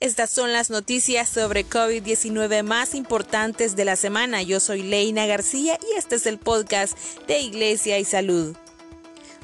Estas son las noticias sobre COVID-19 más importantes de la semana. Yo soy Leina García y este es el podcast de Iglesia y Salud.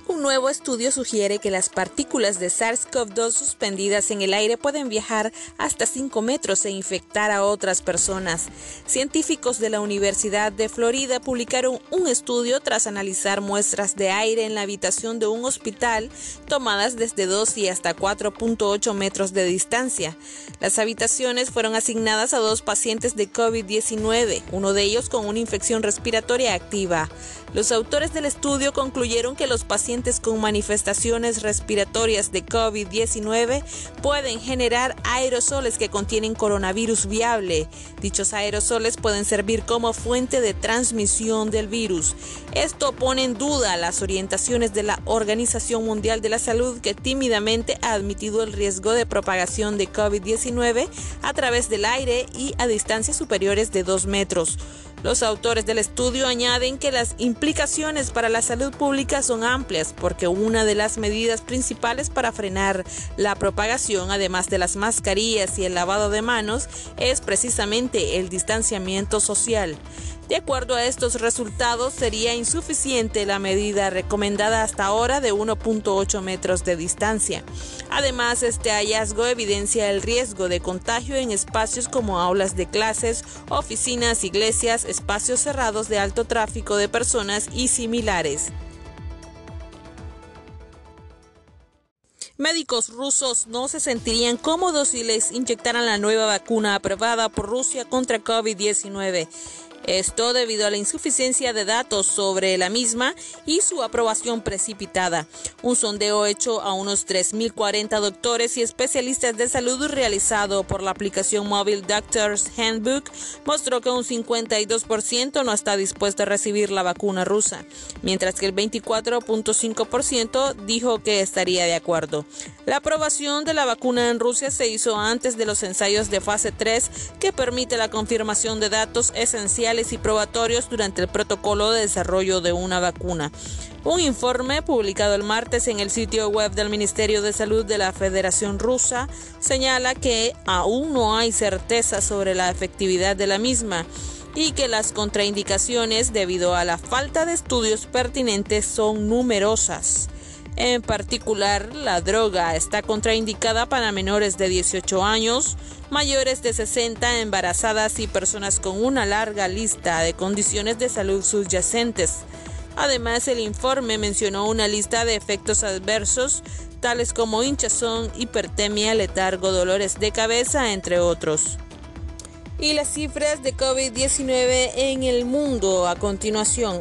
Un nuevo estudio sugiere que las partículas de SARS-CoV-2 suspendidas en el aire pueden viajar hasta 5 metros e infectar a otras personas. Científicos de la Universidad de Florida publicaron un estudio tras analizar muestras de aire en la habitación de un hospital tomadas desde 2 y hasta 4.8 metros de distancia. Las habitaciones fueron asignadas a dos pacientes de COVID-19, uno de ellos con una infección respiratoria activa. Los autores del estudio concluyeron que los pacientes con manifestaciones respiratorias de COVID-19 pueden generar aerosoles que contienen coronavirus viable. Dichos aerosoles pueden servir como fuente de transmisión del virus. Esto pone en duda las orientaciones de la Organización Mundial de la Salud que tímidamente ha admitido el riesgo de propagación de COVID-19 a través del aire y a distancias superiores de 2 metros. Los autores del estudio añaden que las implicaciones para la salud pública son amplias porque una de las medidas principales para frenar la propagación, además de las mascarillas y el lavado de manos, es precisamente el distanciamiento social. De acuerdo a estos resultados, sería insuficiente la medida recomendada hasta ahora de 1.8 metros de distancia. Además, este hallazgo evidencia el riesgo de contagio en espacios como aulas de clases, oficinas, iglesias, espacios cerrados de alto tráfico de personas y similares. Médicos rusos no se sentirían cómodos si les inyectaran la nueva vacuna aprobada por Rusia contra COVID-19. Esto debido a la insuficiencia de datos sobre la misma y su aprobación precipitada. Un sondeo hecho a unos 3.040 doctores y especialistas de salud realizado por la aplicación móvil Doctors Handbook mostró que un 52% no está dispuesto a recibir la vacuna rusa, mientras que el 24.5% dijo que estaría de acuerdo. La aprobación de la vacuna en Rusia se hizo antes de los ensayos de fase 3 que permite la confirmación de datos esenciales y probatorios durante el protocolo de desarrollo de una vacuna. Un informe publicado el martes en el sitio web del Ministerio de Salud de la Federación Rusa señala que aún no hay certeza sobre la efectividad de la misma y que las contraindicaciones debido a la falta de estudios pertinentes son numerosas. En particular, la droga está contraindicada para menores de 18 años, mayores de 60, embarazadas y personas con una larga lista de condiciones de salud subyacentes. Además, el informe mencionó una lista de efectos adversos, tales como hinchazón, hipertemia, letargo, dolores de cabeza, entre otros. Y las cifras de COVID-19 en el mundo a continuación.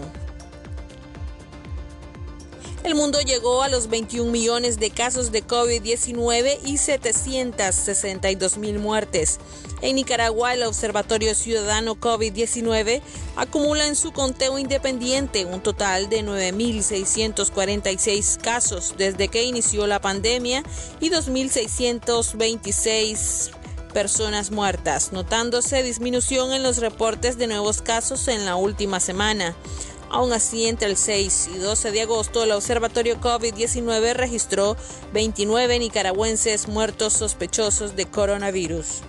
El mundo llegó a los 21 millones de casos de COVID-19 y 762 mil muertes. En Nicaragua, el Observatorio Ciudadano COVID-19 acumula en su conteo independiente un total de 9.646 casos desde que inició la pandemia y 2.626 personas muertas, notándose disminución en los reportes de nuevos casos en la última semana. Aún así, entre el 6 y 12 de agosto, el Observatorio COVID-19 registró 29 nicaragüenses muertos sospechosos de coronavirus.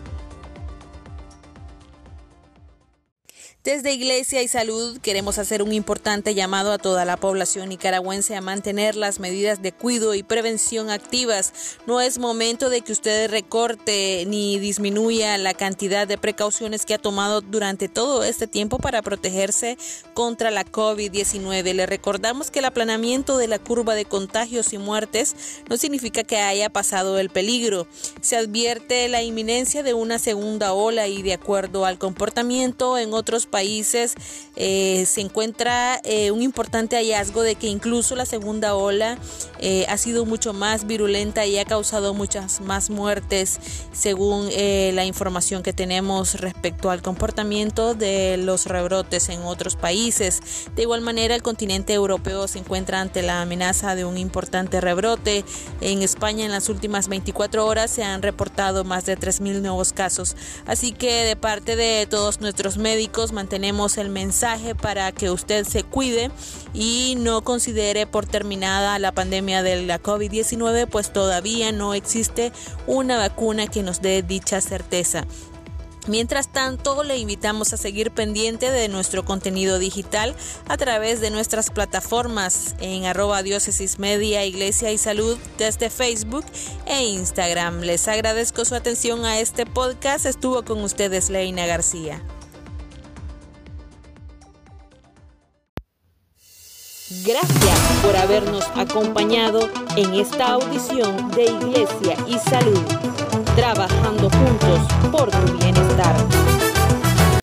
Desde Iglesia y Salud queremos hacer un importante llamado a toda la población nicaragüense a mantener las medidas de cuidado y prevención activas. No es momento de que usted recorte ni disminuya la cantidad de precauciones que ha tomado durante todo este tiempo para protegerse contra la COVID-19. Le recordamos que el aplanamiento de la curva de contagios y muertes no significa que haya pasado el peligro. Se advierte la inminencia de una segunda ola y de acuerdo al comportamiento en otros países eh, se encuentra eh, un importante hallazgo de que incluso la segunda ola eh, ha sido mucho más virulenta y ha causado muchas más muertes según la información que tenemos respecto al comportamiento de los rebrotes en otros países. De igual manera, el continente europeo se encuentra ante la amenaza de un importante rebrote. En España en las últimas 24 horas se han reportado más de 3.000 nuevos casos. Así que de parte de todos nuestros médicos, mantenemos el mensaje para que usted se cuide y no considere por terminada la pandemia de la COVID-19, pues todavía no existe una vacuna que nos dé dicha certeza. Mientras tanto, le invitamos a seguir pendiente de nuestro contenido digital a través de nuestras plataformas en arroba diócesis media, iglesia y salud desde Facebook e Instagram. Les agradezco su atención a este podcast. Estuvo con ustedes Leina García. Gracias por habernos acompañado en esta audición de Iglesia y Salud trabajando juntos por tu bienestar.